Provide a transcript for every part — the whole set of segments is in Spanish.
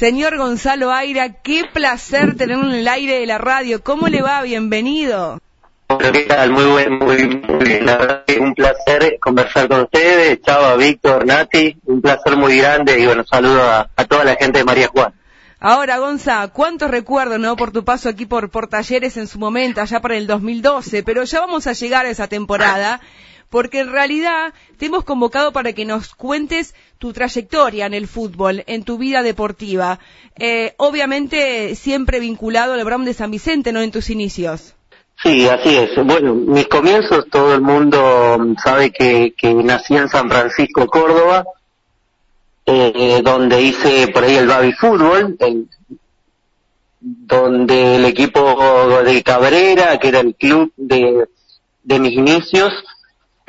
Señor Gonzalo Aira, qué placer tenerlo en el aire de la radio. ¿Cómo le va? Bienvenido. ¿qué tal? Muy buen, muy, muy bien. La verdad que un placer conversar con ustedes. Chava, Víctor, Nati, un placer muy grande y bueno, saludo a, a toda la gente de María Juan. Ahora, Gonza, cuántos recuerdos, ¿no? Por tu paso aquí por, por talleres en su momento, allá para el 2012, pero ya vamos a llegar a esa temporada porque en realidad te hemos convocado para que nos cuentes tu trayectoria en el fútbol, en tu vida deportiva. Eh, obviamente siempre vinculado al Brown de San Vicente, ¿no? En tus inicios. Sí, así es. Bueno, mis comienzos, todo el mundo sabe que, que nací en San Francisco, Córdoba, eh, donde hice por ahí el baby fútbol, donde el equipo de Cabrera, que era el club de, de mis inicios,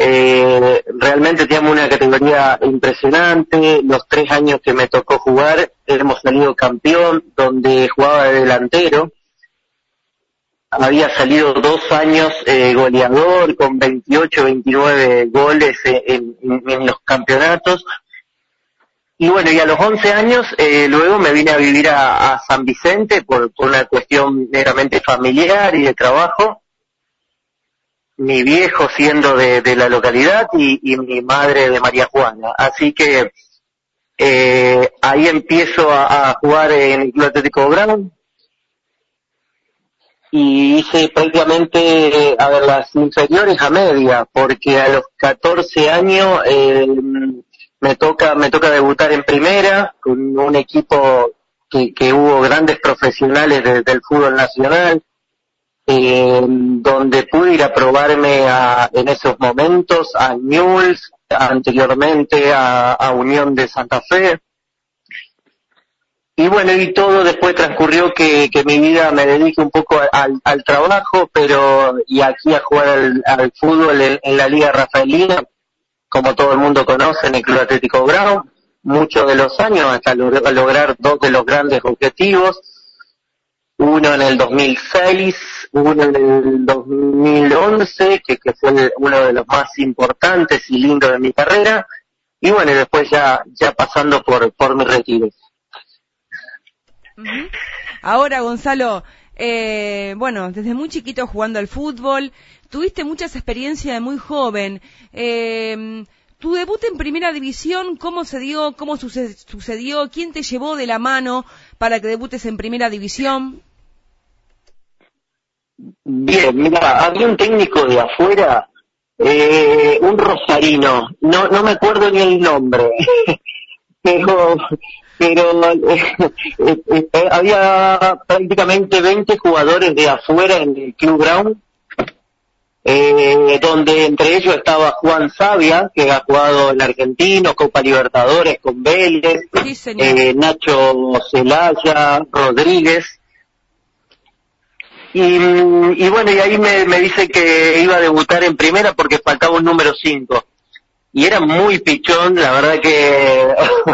eh, realmente teníamos una categoría impresionante. Los tres años que me tocó jugar, hemos salido campeón, donde jugaba de delantero. Había salido dos años eh, goleador con 28, 29 goles en, en, los campeonatos. Y bueno, y a los 11 años eh, luego me vine a vivir a, a San Vicente por, por una cuestión meramente familiar y de trabajo mi viejo siendo de, de la localidad y, y, mi madre de María Juana. Así que eh, ahí empiezo a, jugar en el Club Atlético Brown y hice prácticamente, a ver, las inferiores a media, porque a los 14 años eh, me toca me toca debutar en primera con un equipo que, que hubo grandes profesionales de, del fútbol nacional eh, donde pude ir a probarme a, en esos momentos a Newell's, anteriormente a, Unión de Santa Fe. Y bueno, y todo después transcurrió que, que mi vida me dedique un poco al, trabajo, pero y aquí a jugar al, al fútbol en, la Liga Rafaelina, como todo el mundo conoce, en el Club Atlético Brown, muchos de los años hasta lograr dos de los grandes objetivos, uno en el 2006, uno en el 2011, que, que fue uno de los más importantes y lindos de mi carrera, y bueno, después ya, ya pasando por, por mi retiro. Ahora, Gonzalo, eh, bueno, desde muy chiquito jugando al fútbol, tuviste muchas experiencias de muy joven. Eh, tu debut en primera división, ¿cómo se dio? ¿Cómo sucedió? ¿Quién te llevó de la mano para que debutes en primera división? Bien, mira, había un técnico de afuera, eh, un rosarino, no, no me acuerdo ni el nombre, pero, pero eh, eh, había prácticamente 20 jugadores de afuera en el Club Brown, eh, donde entre ellos estaba Juan Sabia, que ha jugado en Argentino, Copa Libertadores con Vélez, sí, eh, Nacho Celaya, Rodríguez, y, y, bueno, y ahí me, me, dice que iba a debutar en primera porque faltaba un número 5. Y era muy pichón, la verdad que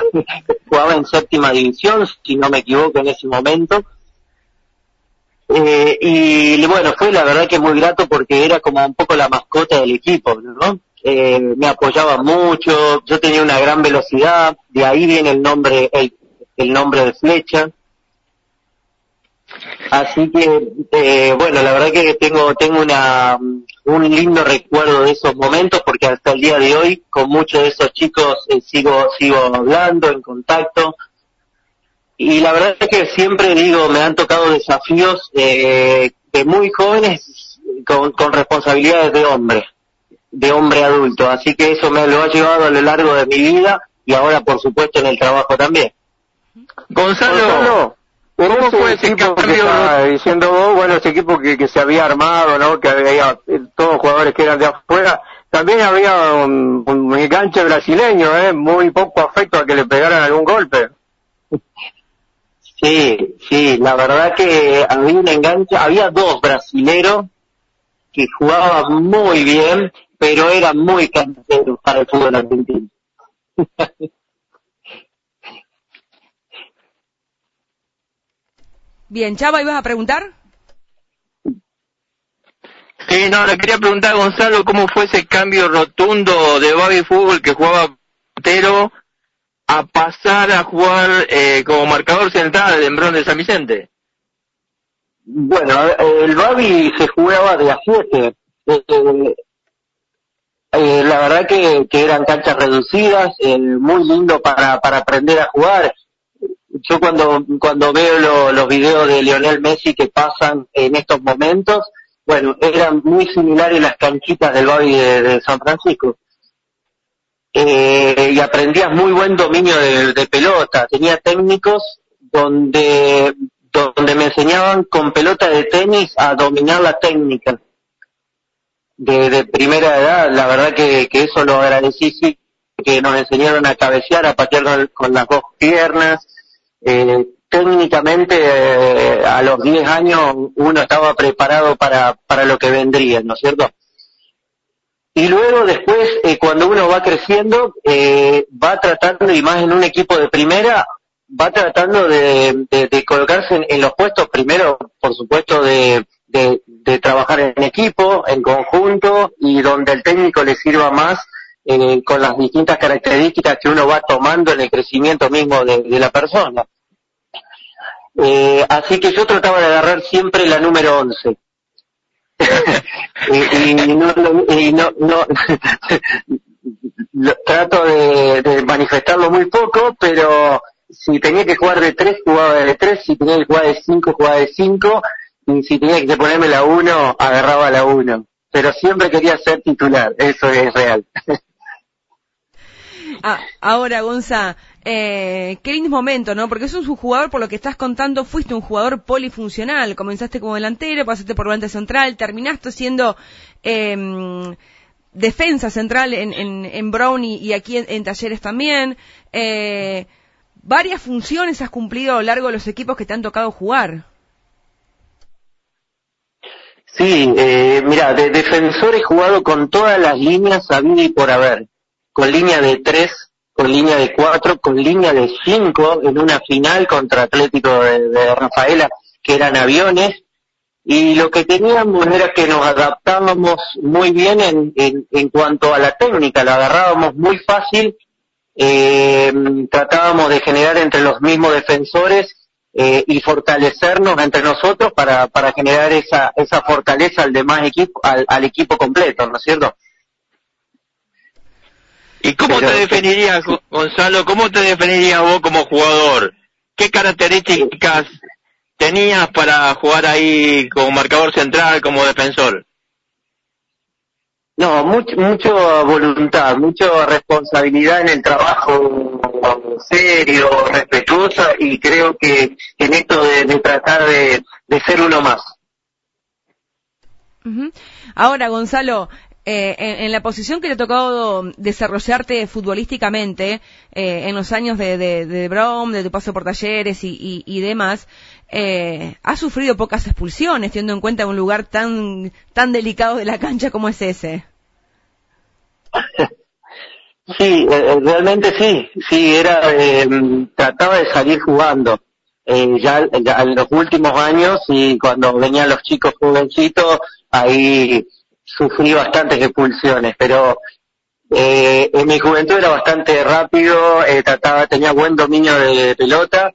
jugaba en séptima división, si no me equivoco en ese momento. Eh, y bueno, fue la verdad que muy grato porque era como un poco la mascota del equipo, ¿no? Eh, me apoyaba mucho, yo tenía una gran velocidad, de ahí viene el nombre, el, el nombre de flecha. Así que, eh, bueno, la verdad que tengo, tengo una, un lindo recuerdo de esos momentos porque hasta el día de hoy con muchos de esos chicos eh, sigo, sigo hablando, en contacto. Y la verdad es que siempre digo, me han tocado desafíos eh, de muy jóvenes con, con responsabilidades de hombre, de hombre adulto. Así que eso me lo ha llevado a lo largo de mi vida y ahora por supuesto en el trabajo también. Gonzalo, Gonzalo ¿Cómo fue ese equipo que estaba diciendo vos? Bueno, ese equipo que, que se había armado, ¿no? Que había todos jugadores que eran de afuera. También había un, un enganche brasileño, ¿eh? Muy poco afecto a que le pegaran algún golpe. Sí, sí, la verdad que había un enganche, había dos brasileros que jugaban muy bien, pero eran muy canseros para el fútbol argentino. Bien, Chava, ¿ibas a preguntar? Sí, no, le quería preguntar a Gonzalo cómo fue ese cambio rotundo de baby fútbol que jugaba portero a pasar a jugar eh, como marcador central en Bron de San Vicente? Bueno, el Babi se jugaba de a siete. Eh, eh, la verdad que, eran canchas reducidas, muy lindo para, para aprender a jugar. Yo cuando, cuando veo los videos de Lionel Messi que pasan en estos momentos, bueno, eran muy similares las canchitas del Babi de San Francisco eh, y aprendías muy buen dominio de, pelota. Tenía técnicos donde, donde me enseñaban con pelota de tenis a dominar la técnica. De, primera edad, la verdad que, eso lo agradecí, sí, que nos enseñaron a cabecear, a patear con, las dos piernas. Eh, técnicamente, eh, a los 10 años, uno estaba preparado para, para lo que vendría, ¿no es cierto? Y luego después, eh, cuando uno va creciendo, eh, va tratando, y más en un equipo de primera, va tratando de, colocarse en, los puestos, primero, por supuesto, de, trabajar en equipo, en conjunto, y donde el técnico le sirva más eh, con las distintas características que uno va tomando en el crecimiento mismo de, la persona. así que yo trataba de agarrar siempre la número 11 y, no, no, trato de, manifestarlo muy poco, pero si tenía que jugar de tres, jugaba de tres, si tenía que jugar de cinco, jugaba de cinco, y si tenía que ponerme la uno, agarraba la uno. Pero siempre quería ser titular, eso es real. Ah, ahora, Gonza, eh, qué lindo momento, ¿no? Porque sos un jugador, por lo que estás contando, fuiste un jugador polifuncional. Comenzaste como delantero, pasaste por volante central, terminaste siendo em, defensa central en, en, Brown y, aquí en, Talleres también. Eh, varias funciones has cumplido a lo largo de los equipos que te han tocado jugar. Sí, eh, mira, de defensor he jugado con todas las líneas habidas y por haber con línea de tres, con línea de cuatro, con línea de cinco en una final contra Atlético de, Rafaela, que eran aviones, y lo que teníamos era que nos adaptábamos muy bien en, en, cuanto a la técnica, la agarrábamos muy fácil, eh, tratábamos de generar entre los mismos defensores eh, y fortalecernos entre nosotros para, generar esa, esa fortaleza al demás equipo, al equipo completo, ¿no es cierto? ¿Y cómo te definirías, Gonzalo, cómo te definirías vos como jugador? ¿Qué características tenías para jugar ahí como marcador central, como defensor? No, mucho, mucho voluntad, mucha responsabilidad en el trabajo serio, respetuosa y creo que en esto de, tratar de, ser uno más. Ahora, Gonzalo, eh, en, la posición que te ha tocado desarrollarte futbolísticamente eh, en los años de, de, de Brom, de tu paso por talleres y, demás, eh, has sufrido pocas expulsiones, teniendo en cuenta un lugar tan, tan delicado de la cancha como es ese. Sí, realmente sí, sí, era, trataba de salir jugando. ya, ya en los últimos años y cuando venían los chicos jovencitos, ahí sufrí bastantes expulsiones, pero eh, en mi juventud era bastante rápido, eh, trataba, tenía buen dominio de pelota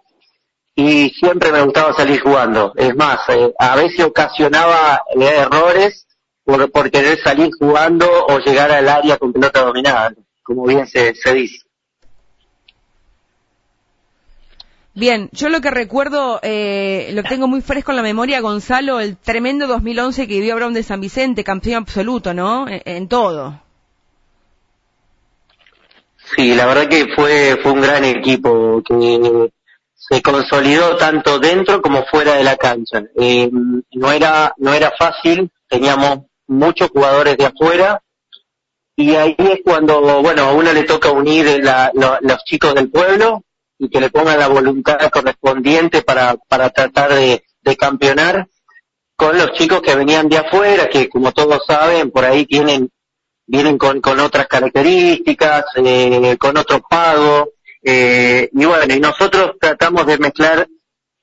y siempre me gustaba salir jugando. Es más, eh, a veces ocasionaba errores por, por querer salir jugando o llegar al área con pelota dominada, como bien se, se dice. Bien, yo lo que recuerdo, eh, lo tengo muy fresco en la memoria, Gonzalo, el tremendo 2011 que vivió Brown de San Vicente, campeón absoluto, ¿no? En, todo. Sí, la verdad que fue, fue un gran equipo que se consolidó tanto dentro como fuera de la cancha. Eh, no era, no era fácil, teníamos muchos jugadores de afuera y ahí es cuando, bueno, a uno le toca unir los chicos del pueblo y que le pongan la voluntad correspondiente para, para tratar de, campeonar con los chicos que venían de afuera, que como todos saben, por ahí tienen, vienen con, con otras características, eh, con otro pago, eh, y bueno, y nosotros tratamos de mezclar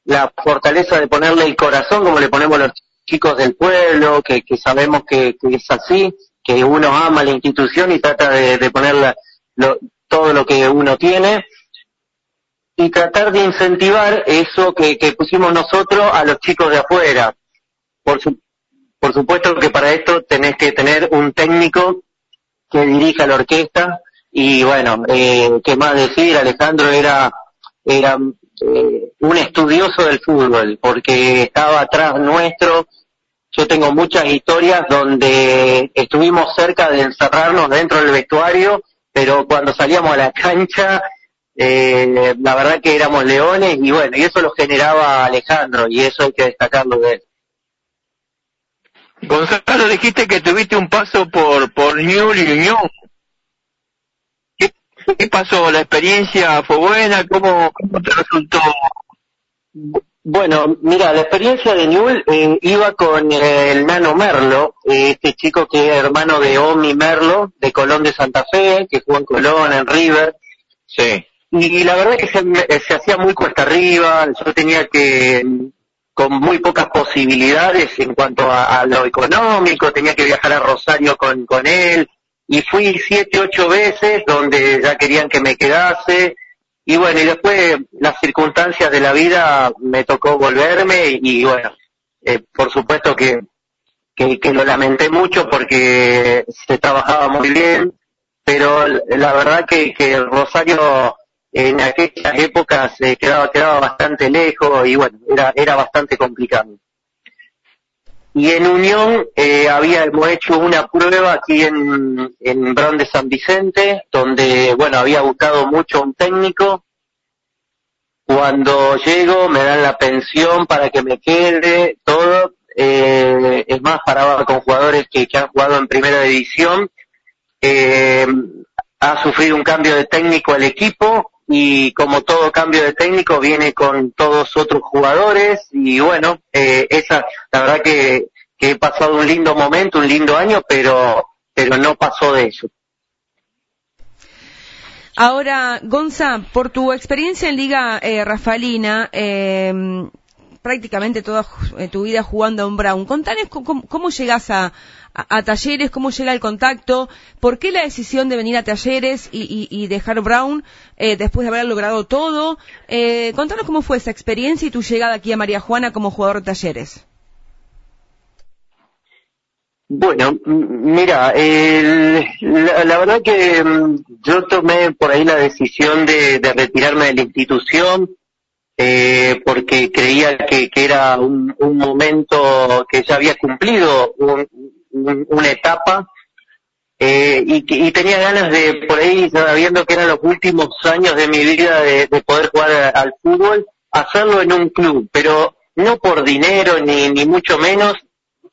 la fortaleza de ponerle el corazón como le ponemos a los chicos del pueblo, que, que sabemos que, es así, que uno ama la institución y trata de, de ponerle todo lo que uno tiene, y tratar de incentivar eso que, pusimos nosotros a los chicos de afuera. Por, por supuesto que para esto tenés que tener un técnico que dirija la orquesta y bueno, eh, qué más decir, Alejandro era, era eh, un estudioso del fútbol porque estaba atrás nuestro. Yo tengo muchas historias donde estuvimos cerca de encerrarnos dentro del vestuario, pero cuando salíamos a la cancha eh, la verdad que éramos leones y bueno, y eso lo generaba Alejandro y eso hay que destacarlo de él. Gonzalo, dijiste que tuviste un paso por, por Newell y Unión. ¿Qué, pasó? ¿La experiencia fue buena? ¿Cómo, cómo te resultó? Bueno, mira, la experiencia de Newell eh, iba con el nano Merlo, este chico que es hermano de Omi Merlo, de Colón de Santa Fe, que jugó en Colón, en River. Sí. Y la verdad que se, se hacía muy cuesta arriba, yo tenía que, con muy pocas posibilidades en cuanto a, lo económico, tenía que viajar a Rosario con, con él, y fui siete, ocho veces donde ya querían que me quedase, y bueno, y después las circunstancias de la vida me tocó volverme, y, bueno, eh, por supuesto que, que, que lo lamenté mucho porque se trabajaba muy bien, pero la verdad que, que Rosario en aquellas épocas eh, quedaba, quedaba bastante lejos y bueno, era, era bastante complicado. Y en Unión eh, habíamos hecho una prueba aquí en, en de San Vicente, donde, bueno, había buscado mucho un técnico. Cuando llego me dan la pensión para que me quede, todo. Eh, es más, paraba con jugadores que, que han jugado en primera división. Eh, ha sufrido un cambio de técnico al equipo, y como todo cambio de técnico viene con todos otros jugadores y bueno, eh, esa, la verdad que, he pasado un lindo momento, un lindo año, pero, pero no pasó de eso. Ahora, Gonza, por tu experiencia en Liga eh, Rafalina, eh, prácticamente toda eh, tu vida jugando a un Brown, contanos cómo, llegas a, talleres, cómo llega el contacto, por qué la decisión de venir a talleres y, dejar Brown eh, después de haber logrado todo. Eh, contanos cómo fue esa experiencia y tu llegada aquí a María Juana como jugador de talleres. Bueno, mira, la, verdad que mm, yo tomé por ahí la decisión de, retirarme de la institución eh, porque creía que, era un, momento que ya había cumplido un, una etapa eh, y, tenía ganas de, por ahí, sabiendo que eran los últimos años de mi vida de, poder jugar al fútbol, hacerlo en un club, pero no por dinero ni, ni mucho menos,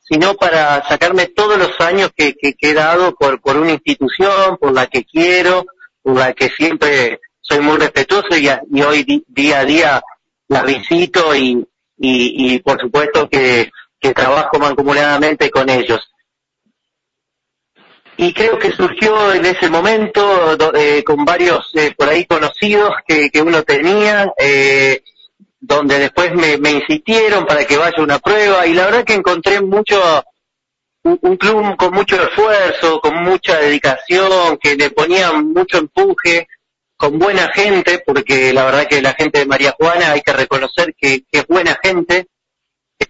sino para sacarme todos los años que, que, he dado por, por una institución, por la que quiero, por la que siempre soy muy respetuoso y hoy día a día la visito y, y, y por supuesto que, que trabajo mancomunadamente con ellos. Y creo que surgió en ese momento eh, con varios eh, por ahí conocidos que, que uno tenía, eh, donde después me, me, insistieron para que vaya una prueba y la verdad que encontré mucho, un, club con mucho esfuerzo, con mucha dedicación, que le ponía mucho empuje, con buena gente, porque la verdad que la gente de María Juana hay que reconocer que, que es buena gente,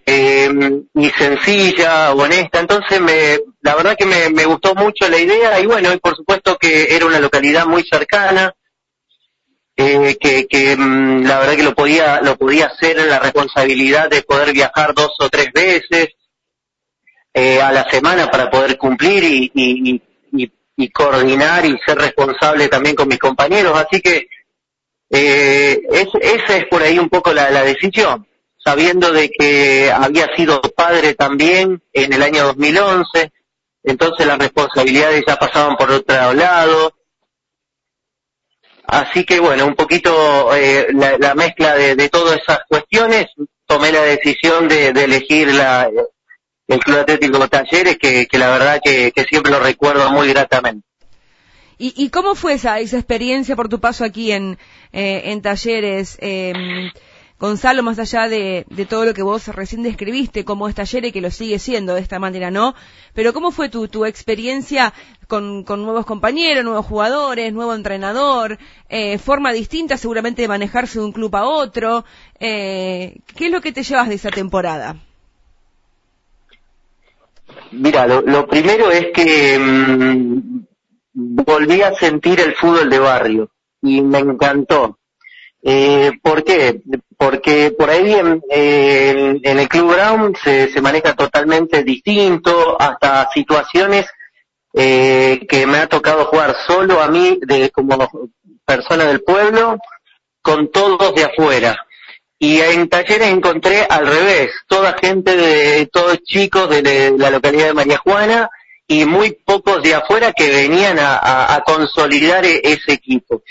eh, y sencilla, honesta. Entonces, me, la verdad que me, gustó mucho la idea y bueno, y por supuesto que era una localidad muy cercana, eh, que, que mm, la verdad que lo podía, lo podía hacer en la responsabilidad de poder viajar dos o tres veces eh, a la semana para poder cumplir y, y, y, coordinar y ser responsable también con mis compañeros. Así que eh, es, esa es por ahí un poco la, la decisión sabiendo de que había sido padre también en el año 2011, entonces las responsabilidades ya pasaban por otro lado. Así que bueno, un poquito eh, la, mezcla de, todas esas cuestiones, tomé la decisión de, elegir la, el Club Atlético Talleres, que, la verdad que, siempre lo recuerdo muy gratamente. ¿Y, cómo fue esa, esa experiencia por tu paso aquí en, eh, en Talleres? Eh, Gonzalo, más allá de, todo lo que vos recién describiste como es Talleres, que lo sigue siendo de esta manera, ¿no? Pero ¿cómo fue tu, tu experiencia con, con nuevos compañeros, nuevos jugadores, nuevo entrenador, eh, forma distinta seguramente de manejarse de un club a otro? Eh, ¿Qué es lo que te llevas de esa temporada? Mira, lo, primero es que mm, volví a sentir el fútbol de barrio y me encantó. Eh, ¿Por qué? Porque por ahí en, el Club Brown se, se, maneja totalmente distinto, hasta situaciones eh, que me ha tocado jugar solo a mí de, como persona del pueblo, con todos de afuera. Y en talleres encontré al revés, toda gente de, todos chicos de, la localidad de María Juana y muy pocos de afuera que venían a, consolidar e, ese equipo.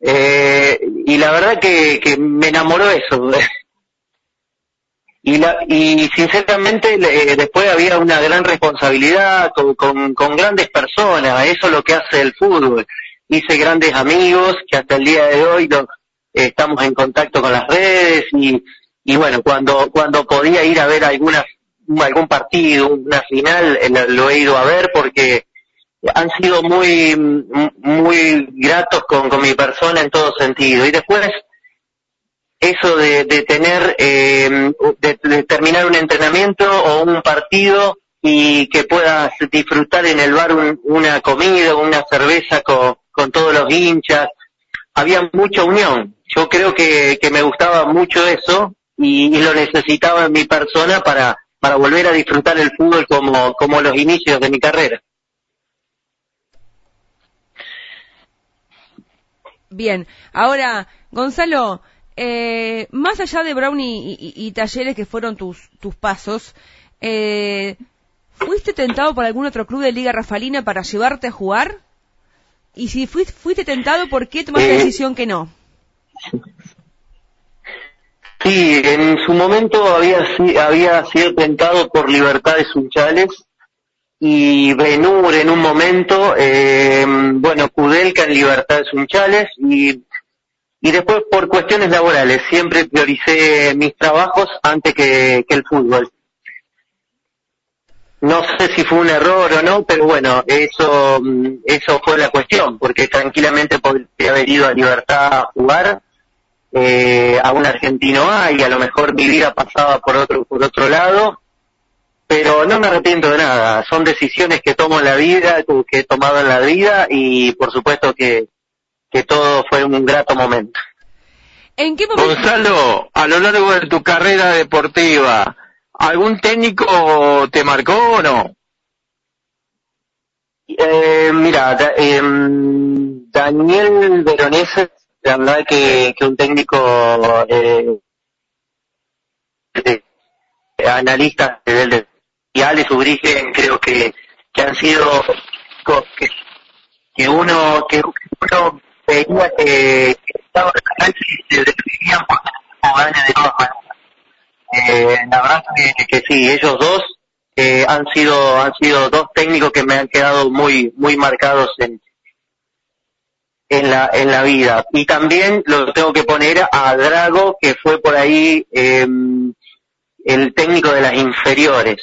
Eh, y la verdad que, me enamoró eso. y, la, y sinceramente después había una gran responsabilidad con, con grandes personas, eso es lo que hace el fútbol. Hice grandes amigos que hasta el día de hoy los, estamos en contacto con las redes y, y bueno, cuando, cuando podía ir a ver alguna, algún partido, una final, eh, lo he ido a ver porque han sido muy, muy gratos con, con mi persona en todo sentido. Y después, eso de, de tener, eh, de, terminar un entrenamiento o un partido y que puedas disfrutar en el bar una comida, una cerveza con, con todos los hinchas, había mucha unión yo creo que, que me gustaba mucho eso y, lo necesitaba en mi persona para, para volver a disfrutar el fútbol como, como los inicios de mi carrera. Bien, ahora, Gonzalo, eh, más allá de Brownie y, talleres que fueron tus, tus pasos, eh, ¿fuiste tentado por algún otro club de Liga Rafalina para llevarte a jugar? Y si fuiste, fuiste tentado, ¿por qué tomaste la eh, decisión que no? Sí, en su momento había, había sido tentado por Libertades Sunchales y Benur en un momento, eh, bueno, Kudelka en Libertades Unchales y, y después por cuestiones laborales siempre prioricé mis trabajos antes que, que el fútbol. No sé si fue un error o no, pero bueno, eso, eso fue la cuestión, porque tranquilamente podría haber ido a Libertad a jugar eh, a un argentino A y a lo mejor mi vida pasaba por otro, por otro lado, pero no me arrepiento de nada, son decisiones que tomo en la vida, que he tomado en la vida y por supuesto que, que todo fue un grato momento. ¿En qué momento? Gonzalo, a lo largo de tu carrera deportiva, ¿algún técnico te marcó o no? Eh, mira, eh, Daniel Veronese la verdad que, que un técnico eh, de, analista de, y Alex Ubrigen creo que, que han sido que, que uno que uno veía que, estaba en y se definían por de todas maneras. Eh, la verdad que, que sí, ellos dos eh, han sido han sido dos técnicos que me han quedado muy muy marcados en, en la, en la vida. Y también lo tengo que poner a Drago, que fue por ahí em, el técnico de las inferiores,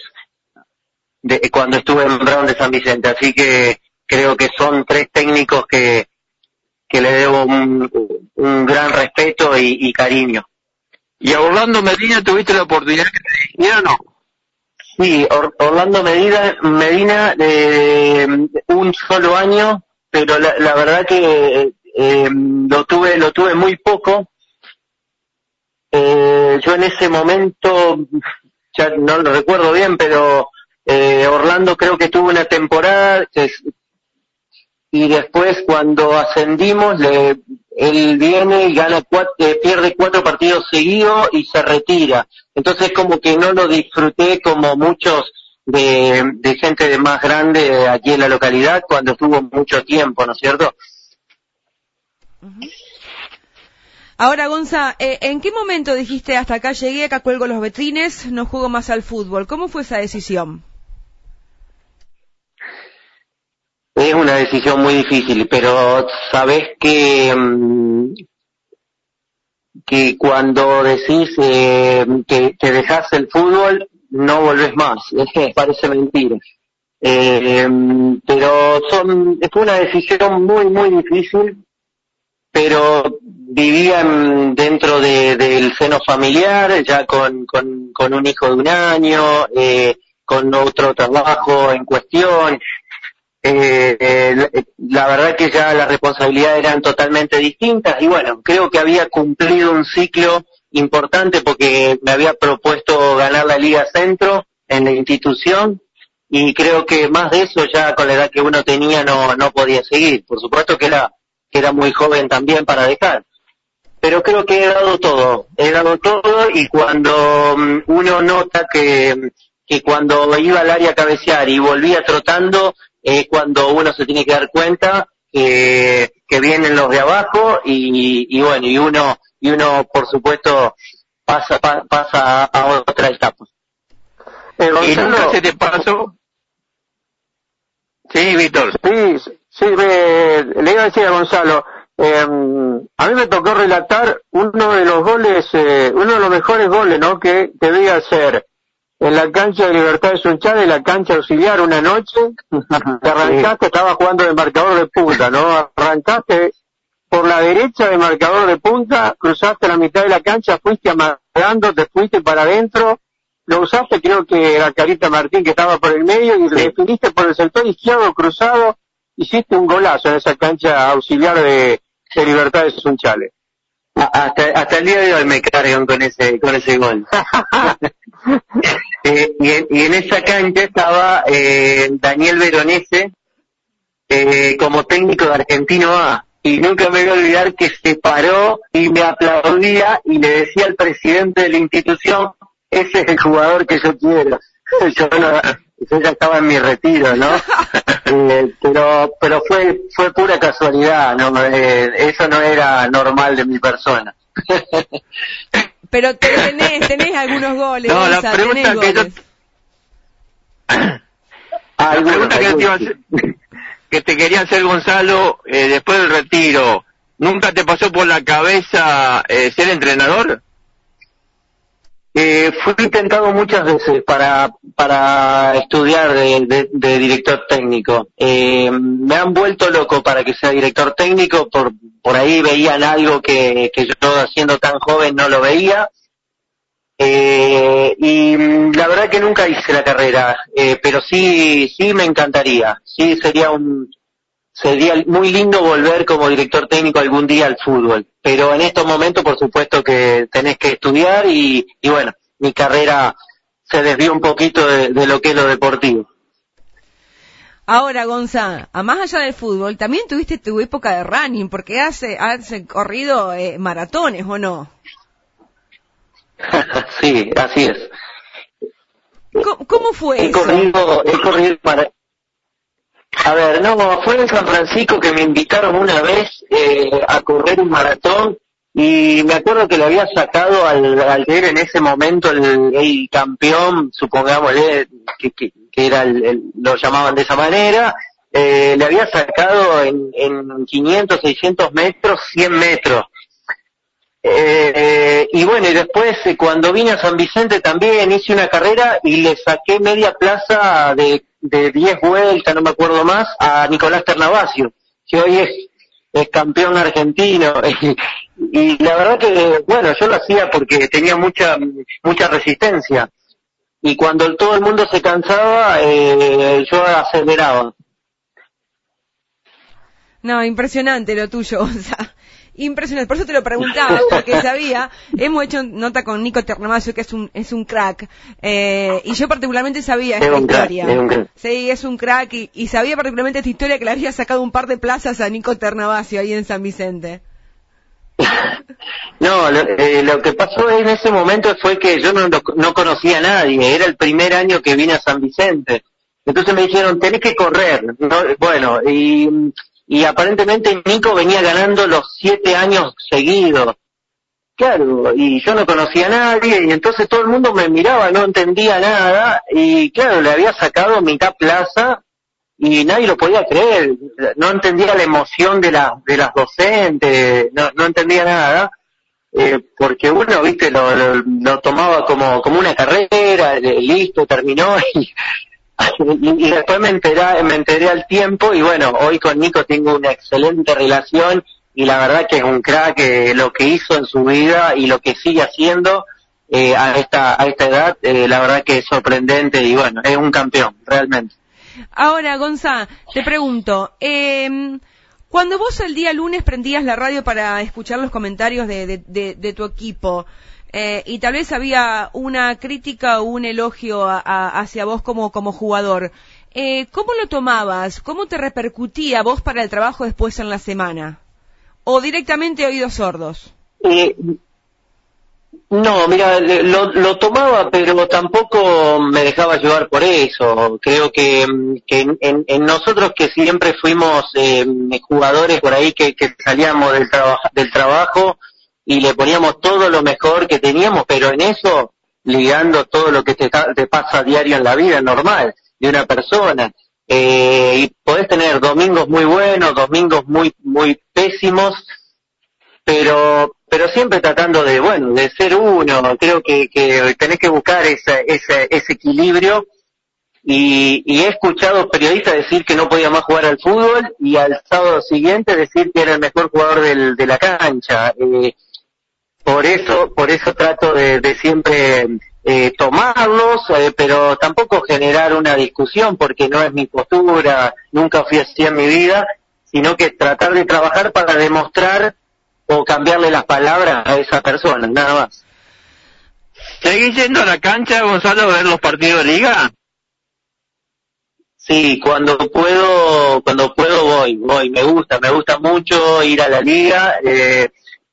de, cuando estuve en Brown de San Vicente. Así que creo que son tres técnicos que, que le debo un, un gran respeto y, cariño. ¿Y a Orlando Medina tuviste la oportunidad que te dijeron o no? Sí, Orlando Medina, Medina de un solo año pero la, verdad que eh, lo tuve lo tuve muy poco. Eh, yo en ese momento, ya no lo recuerdo bien, pero eh, Orlando creo que tuvo una temporada y después cuando ascendimos le, él viene y gana cuatro, pierde cuatro partidos seguidos y se retira. Entonces como que no lo disfruté como muchos de, gente de más grande aquí en la localidad cuando estuvo mucho tiempo, ¿no es cierto? Ahora, Gonza, eh, ¿en qué momento dijiste hasta acá llegué, acá cuelgo los vetrines, no juego más al fútbol? ¿Cómo fue esa decisión? Es una decisión muy difícil, pero sabes que mm, que cuando decís eh, que, dejas el fútbol, no volvés más. Es que parece mentira. Eh, pero son, fue una decisión muy, muy difícil, pero vivían dentro de, del seno familiar, ya con, con, un hijo de un año, eh, con otro trabajo en cuestión. Eh, eh, la verdad que ya las responsabilidades eran totalmente distintas y bueno, creo que había cumplido un ciclo importante porque me había propuesto ganar la Liga Centro en la institución y creo que más de eso ya con la edad que uno tenía no, no podía seguir. Por supuesto que era, que era muy joven también para dejar. Pero creo que he dado todo, he dado todo y cuando mm, uno nota que, que cuando iba al área a cabecear y volvía trotando, es cuando uno se tiene que dar cuenta que, que vienen los de abajo y, y bueno, y uno, y uno por supuesto pasa, pa, pasa a otra etapa. Eh, ¿Y nunca se te pasó? Sí, Víctor. Sí, sí, me, le iba a decir a Gonzalo, eh, a mí me tocó relatar uno de los goles, eh, uno de los mejores goles, ¿no? Que debía ser en la cancha de Libertad de Sunchal, en la cancha auxiliar una noche, te arrancaste, estaba jugando de marcador de punta, ¿no? Arrancaste por la derecha de marcador de punta, cruzaste la mitad de la cancha, fuiste amagando, te fuiste para adentro, lo usaste, creo que era Carita Martín que estaba por el medio y le definiste por el sector izquierdo cruzado, hiciste un golazo en esa cancha auxiliar de, de Libertad de Sunchales. Hasta, hasta el día de hoy me cargan con ese, con ese gol. eh, y, en, y, en, esa cancha estaba eh, Daniel Veronese eh, como técnico de Argentino A. Y nunca me voy a olvidar que se paró y me aplaudía y le decía al presidente de la institución, ese es el jugador que yo quiero. yo, no, yo ya estaba en mi retiro, ¿no? eh, pero pero fue fue pura casualidad, no eh, eso no era normal de mi persona. pero tenés tenés algunos goles. No, la pregunta que yo la pregunta que, te hacer, que te quería hacer Gonzalo eh, después del retiro, ¿nunca te pasó por la cabeza eh, ser entrenador? Eh, fui intentado muchas veces para, para estudiar de, director técnico. Eh, me han vuelto loco para que sea director técnico, por, por ahí veían algo que, que yo siendo tan joven no lo veía. Eh, y la verdad que nunca hice la carrera, eh, pero sí, sí me encantaría. Sí sería un, sería muy lindo volver como director técnico algún día al fútbol, pero en estos momentos por supuesto que tenés que estudiar y, y bueno, mi carrera se desvió un poquito de, de, lo que es lo deportivo. Ahora, Gonza, a más allá del fútbol, también tuviste tu época de running, porque has, has corrido eh, maratones, ¿o no? sí, así es. ¿Cómo, cómo fue he eso? Corrido, he corrido para, a ver, no, fue en San Francisco que me invitaron una vez eh, a correr un maratón y me acuerdo que le había sacado al, al ver en ese momento el, el campeón, supongamos que, que, que era el, el, lo llamaban de esa manera, eh, le había sacado en, en 500, 600 metros, 100 metros. Eh, y bueno, y después eh, cuando vine a San Vicente también hice una carrera y le saqué media plaza de, de 10 vueltas, no me acuerdo más, a Nicolás Ternavasio, que hoy es, campeón argentino. y la verdad que, bueno, yo lo hacía porque tenía mucha, mucha resistencia. Y cuando todo el mundo se cansaba, eh, yo aceleraba. No, impresionante lo tuyo, impresionante. Por eso te lo preguntaba, porque sabía, hemos hecho nota con Nico Ternavasio, que es un, es un crack, eh, y yo particularmente sabía esta historia. Crack, es un crack. Sí, es un crack, y, y, sabía particularmente esta historia que le había sacado un par de plazas a Nico Ternavasio ahí en San Vicente. No, lo, eh, lo, que pasó en ese momento fue que yo no, no conocía a nadie, era el primer año que vine a San Vicente. Entonces me dijeron, tenés que correr. ¿no? Bueno, y y aparentemente Nico venía ganando los siete años seguidos. Claro, y yo no conocía a nadie, y entonces todo el mundo me miraba, no entendía nada, y claro, le había sacado mitad plaza, y nadie lo podía creer, no entendía la emoción de, la, de las docentes, no, no entendía nada. eh, porque uno, viste, lo, lo, tomaba como, como una carrera, listo, terminó y, y, después me enteré, me enteré al tiempo y bueno, hoy con Nico tengo una excelente relación y la verdad que es un crack eh, lo que hizo en su vida y lo que sigue haciendo eh, a esta a esta edad, eh, la verdad que es sorprendente y bueno, es un campeón, realmente. Ahora, Gonza, te pregunto, eh, cuando vos el día lunes prendías la radio para escuchar los comentarios de, de, tu equipo, eh, y tal vez había una crítica o un elogio hacia vos como, como jugador, eh, ¿cómo lo tomabas? ¿Cómo te repercutía vos para el trabajo después en la semana? ¿O directamente oídos sordos? Eh, no, mira, lo, lo, tomaba, pero tampoco me dejaba llevar por eso. Creo que, que en, en, nosotros que siempre fuimos eh, jugadores por ahí que, que salíamos del, del trabajo y le poníamos todo lo mejor que teníamos, pero en eso ligando todo lo que te, te pasa a diario en la vida normal de una persona. Eh, y podés tener domingos muy buenos, domingos muy, muy pésimos, pero pero siempre tratando de, bueno, de ser uno, creo que, que tenés que buscar ese, ese, ese equilibrio y, y, he escuchado periodistas decir que no podía más jugar al fútbol y al sábado siguiente decir que era el mejor jugador de la cancha. Eh, por eso, por eso trato de, de siempre eh, tomarlos, eh, pero tampoco generar una discusión porque no es mi postura, nunca fui así en mi vida, sino que tratar de trabajar para demostrar o cambiarle las palabras a esa persona, nada más. ¿Seguís yendo a la cancha, Gonzalo, a ver los partidos de liga? Sí, cuando puedo, cuando puedo voy, voy, me gusta, me gusta mucho ir a la liga, eh,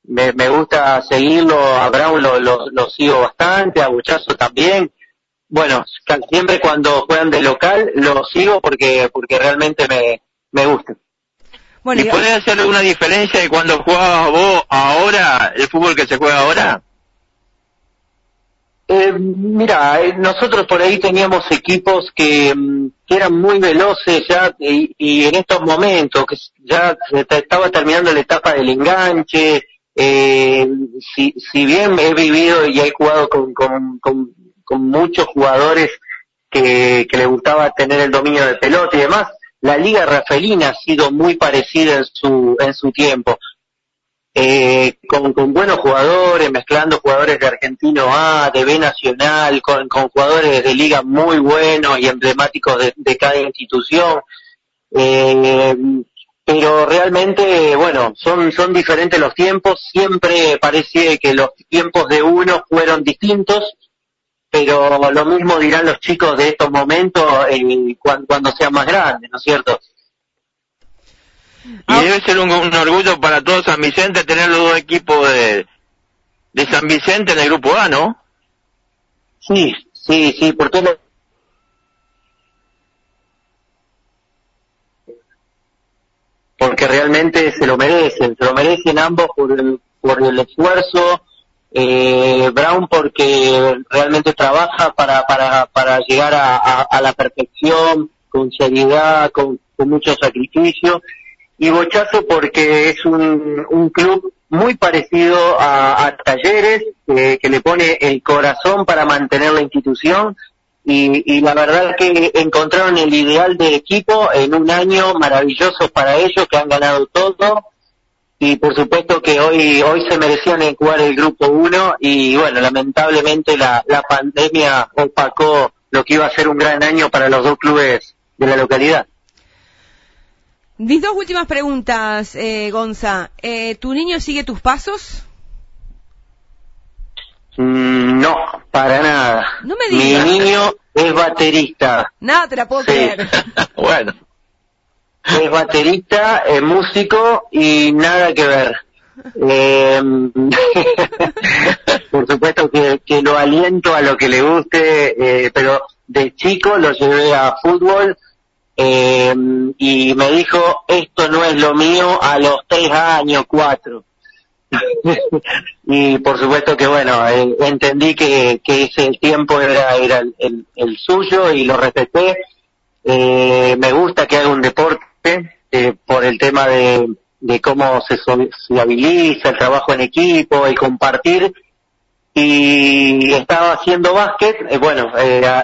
me, me gusta seguirlo, a Brown lo, lo, sigo bastante, a Buchazo también, bueno, siempre cuando juegan de local lo sigo porque, porque realmente me, me gusta. Bueno, ¿Y puedes hacer alguna diferencia de cuando jugabas vos ahora, el fútbol que se juega ahora? Eh, mira, eh, nosotros por ahí teníamos equipos que, mm, que eran muy veloces ya y, y, en estos momentos que ya se estaba terminando la etapa del enganche. Eh, si, bien he vivido y he jugado con, con, con, muchos jugadores que, les gustaba tener el dominio de pelota y demás, la Liga Rafelina ha sido muy parecida en su, en su tiempo. Eh, con, con, buenos jugadores, mezclando jugadores de Argentino A, de B Nacional, con, con jugadores de liga muy buenos y emblemáticos de, de cada institución. Eh, pero realmente, bueno, son, son diferentes los tiempos, siempre parece que los tiempos de uno fueron distintos, pero lo mismo dirán los chicos de estos momentos eh, cuando, sean más grandes, ¿no es cierto? Y debe ser un, orgullo para todos San Vicente tener los dos equipos de, de San Vicente en el grupo A, ¿no? Sí, sí, sí, porque porque realmente se lo merecen, se lo merecen ambos por el, por el esfuerzo, eh, Brown porque realmente trabaja para, para, para llegar a, la perfección, con seriedad, con, con, mucho sacrificio, y Bochazo porque es un, un club muy parecido a, a Talleres, eh, que le pone el corazón para mantener la institución, y, y, la verdad que encontraron el ideal de equipo en un año maravilloso para ellos, que han ganado todo, y por supuesto que hoy hoy se merecían jugar el grupo 1 y bueno, lamentablemente la, la pandemia opacó lo que iba a ser un gran año para los dos clubes de la localidad. Mis dos últimas preguntas, eh, Gonza. Eh, ¿Tu niño sigue tus pasos? Mm, no, para nada. No me digas. Mi niño es baterista. Nada te la puedo creer. bueno es baterista, es músico y nada que ver. Eh, por supuesto que, que, lo aliento a lo que le guste, eh, pero de chico lo llevé a fútbol eh, y me dijo, esto no es lo mío a los tres años, cuatro. y por supuesto que bueno, eh, entendí que, que ese tiempo era, era el, el, suyo y lo respeté. Eh, me gusta que haga un deporte eh, por el tema de, de cómo se sociabiliza el trabajo en equipo, el compartir. Y estaba haciendo básquet, eh, bueno, eh,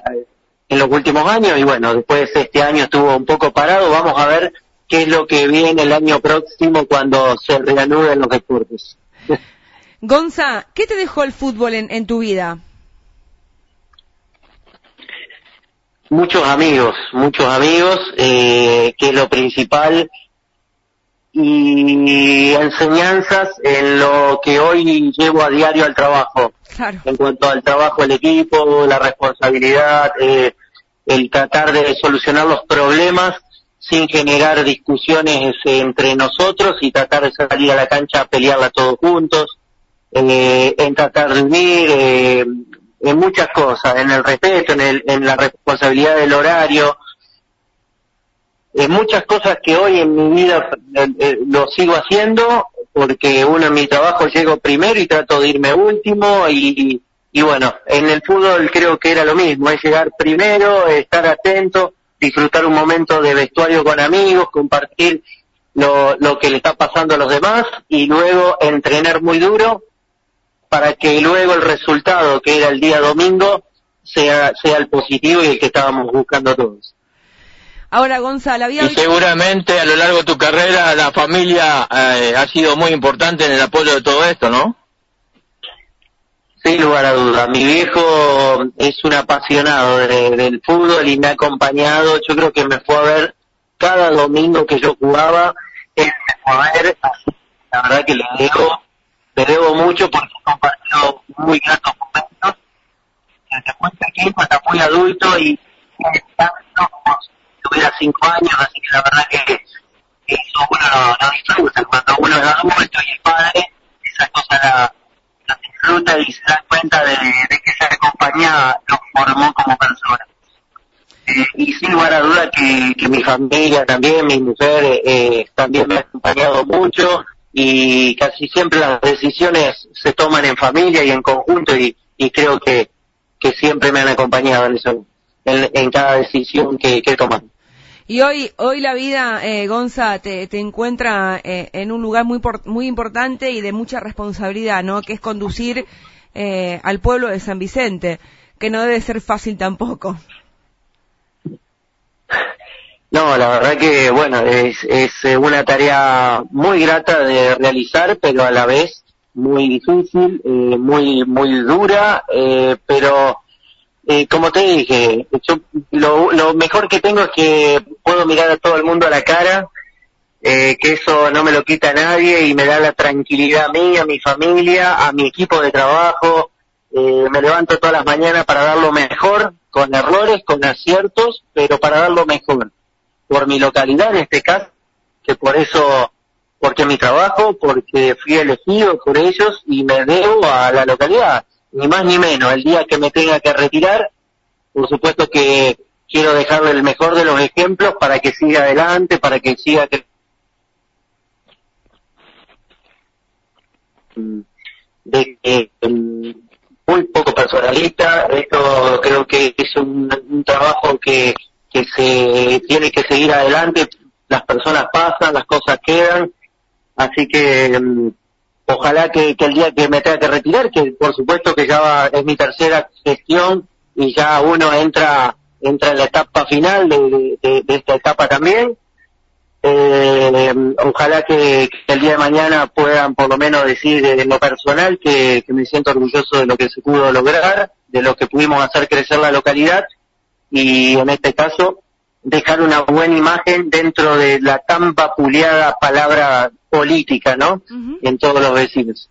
en los últimos años y bueno, después este año estuvo un poco parado. Vamos a ver qué es lo que viene el año próximo cuando se reanuden los deportes. Gonza, ¿qué te dejó el fútbol en, tu vida? Muchos amigos, muchos amigos, eh, que es lo principal, y enseñanzas en lo que hoy llevo a diario al trabajo. En cuanto al trabajo del equipo, la responsabilidad, eh, el tratar de solucionar los problemas sin generar discusiones entre nosotros y tratar de salir a la cancha a pelearla todos juntos, eh, en tratar de unir, eh, en muchas cosas, en el respeto, en, el, en la responsabilidad del horario, en muchas cosas que hoy en mi vida eh, lo sigo haciendo porque uno en mi trabajo llego primero y trato de irme último y, y bueno, en el fútbol creo que era lo mismo, es llegar primero, estar atento, disfrutar un momento de vestuario con amigos, compartir lo, lo que le está pasando a los demás y luego entrenar muy duro para que luego el resultado, que era el día domingo, sea, sea el positivo y el que estábamos buscando todos. Ahora, Gonzalo, había... Y seguramente a lo largo de tu carrera la familia eh, ha sido muy importante en el apoyo de todo esto, ¿no? Sin lugar a dudas. Mi viejo es un apasionado del fútbol y me ha acompañado. Yo creo que me fue a ver cada domingo que yo jugaba. Él me fue a ver. La verdad que le debo, le debo mucho porque he compartido muy gratos momentos. Desde muy pequeño hasta muy adulto y como si tuviera cinco años, así que la verdad que eso uno no, no disfruta. Cuando uno es adulto y es padre, esas cosas la disfruta y se da cuenta de, que esa compañía lo formó como persona. Eh, y sin lugar a duda que, que, mi familia también, mi mujer, eh, también me ha acompañado mucho y casi siempre las decisiones se toman en familia y en conjunto y, y creo que, que siempre me han acompañado en eso, en, cada decisión que, que he. Y hoy, hoy la vida, eh, Gonza, te, te encuentra eh, en un lugar muy, muy importante y de mucha responsabilidad, ¿no? Que es conducir eh, al pueblo de San Vicente, que no debe ser fácil tampoco. No, la verdad que, bueno, es, es eh, una tarea muy grata de realizar, pero a la vez muy difícil, eh, muy, muy dura, eh, pero eh, como te dije, yo lo, lo, mejor que tengo es que puedo mirar a todo el mundo a la cara, eh, que eso no me lo quita nadie y me da la tranquilidad a mí, a mi familia, a mi equipo de trabajo. Eh, me levanto todas las mañanas para dar lo mejor, con errores, con aciertos, pero para dar lo mejor. Por mi localidad en este caso, que por eso, porque mi trabajo, porque fui elegido por ellos y me debo a la localidad ni más ni menos. El día que me tenga que retirar, por supuesto que quiero dejarle el mejor de los ejemplos para que siga adelante, para que siga de que muy poco personalista, esto creo que es un, trabajo que, que se tiene que seguir adelante, las personas pasan, las cosas quedan, así que mm, ojalá que, el día que me tenga que retirar, que por supuesto que ya es mi tercera gestión y ya uno entra entra en la etapa final de, esta etapa también. Eh, ojalá que, el día de mañana puedan por lo menos decir en lo personal que, me siento orgulloso de lo que se pudo lograr, de lo que pudimos hacer crecer la localidad y en este caso dejar una buena imagen dentro de la tan vapuleada palabra política, ¿no? En todos los vecinos.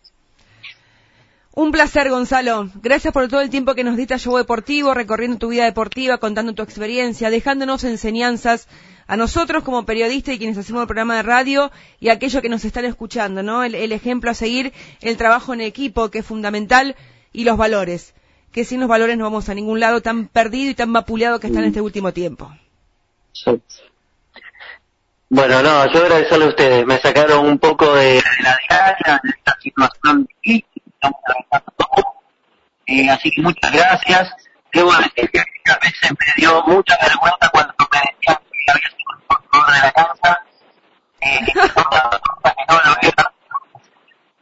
Un placer, Gonzalo. Gracias por todo el tiempo que nos diste a Show Deportivo, recorriendo tu vida deportiva, contando tu experiencia, dejándonos enseñanzas a nosotros como periodistas y quienes hacemos el programa de radio y a aquellos que nos están escuchando, ¿no? El, ejemplo a seguir, el trabajo en equipo, que es fundamental, y los valores, que sin los valores no vamos a ningún lado tan perdido y tan vapuleado que está en este último tiempo. Bueno, no, yo agradecerle a ustedes. Me sacaron un poco de, la diaria, de esta situación difícil. Eh, así que muchas gracias. Debo decir que a veces me dio mucha vergüenza cuando me decían que había sido el de la casa. Eh, que no lo vea,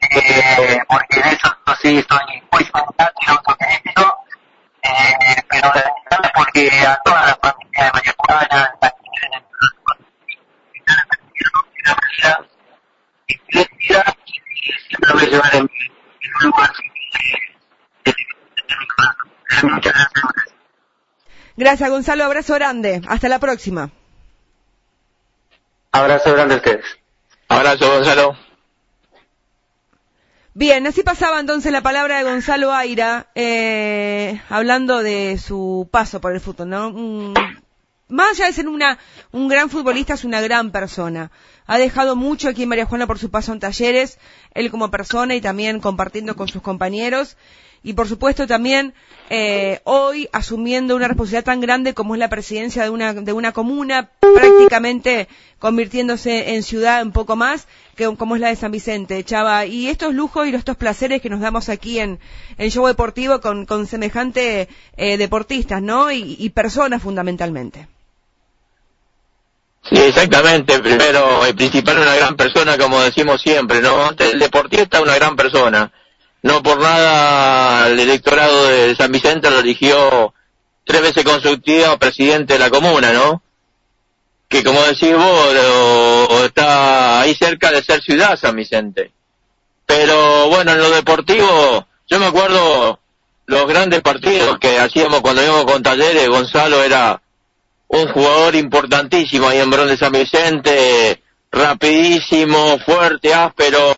eh, porque en eso sí soy muy fantástico y autocrítico, eh, pero porque a toda la familia de María Juana, la quieren y siempre voy a llevar en mi lugar Muchas gracias. Gracias, Gonzalo. Abrazo grande. Hasta la próxima. Abrazo grande a ustedes. Abrazo, Gonzalo. Bien, así pasaba entonces la palabra de Gonzalo Aira, eh, hablando de su paso por el fútbol, ¿no? Mm, más allá de ser una, un gran futbolista, es una gran persona. Ha dejado mucho aquí en María Juana por su paso en talleres, él como persona y también compartiendo con sus compañeros y por supuesto también eh, hoy asumiendo una responsabilidad tan grande como es la presidencia de una, de una comuna, prácticamente convirtiéndose en ciudad un poco más, que como es la de San Vicente, Chava. Y estos lujos y estos placeres que nos damos aquí en el show deportivo con, con semejante eh, deportistas, ¿no? Y, personas fundamentalmente. Sí, exactamente. Primero, el principal, una gran persona, como decimos siempre, ¿no? El deportista, una gran persona no por nada el electorado de San Vicente lo eligió tres veces consecutivas presidente de la comuna, ¿no? Que como decís vos, está ahí cerca de ser ciudad San Vicente. Pero bueno, en lo deportivo, yo me acuerdo los grandes partidos que hacíamos cuando íbamos con talleres, Gonzalo era un jugador importantísimo ahí en Bron de San Vicente, rapidísimo, fuerte, áspero.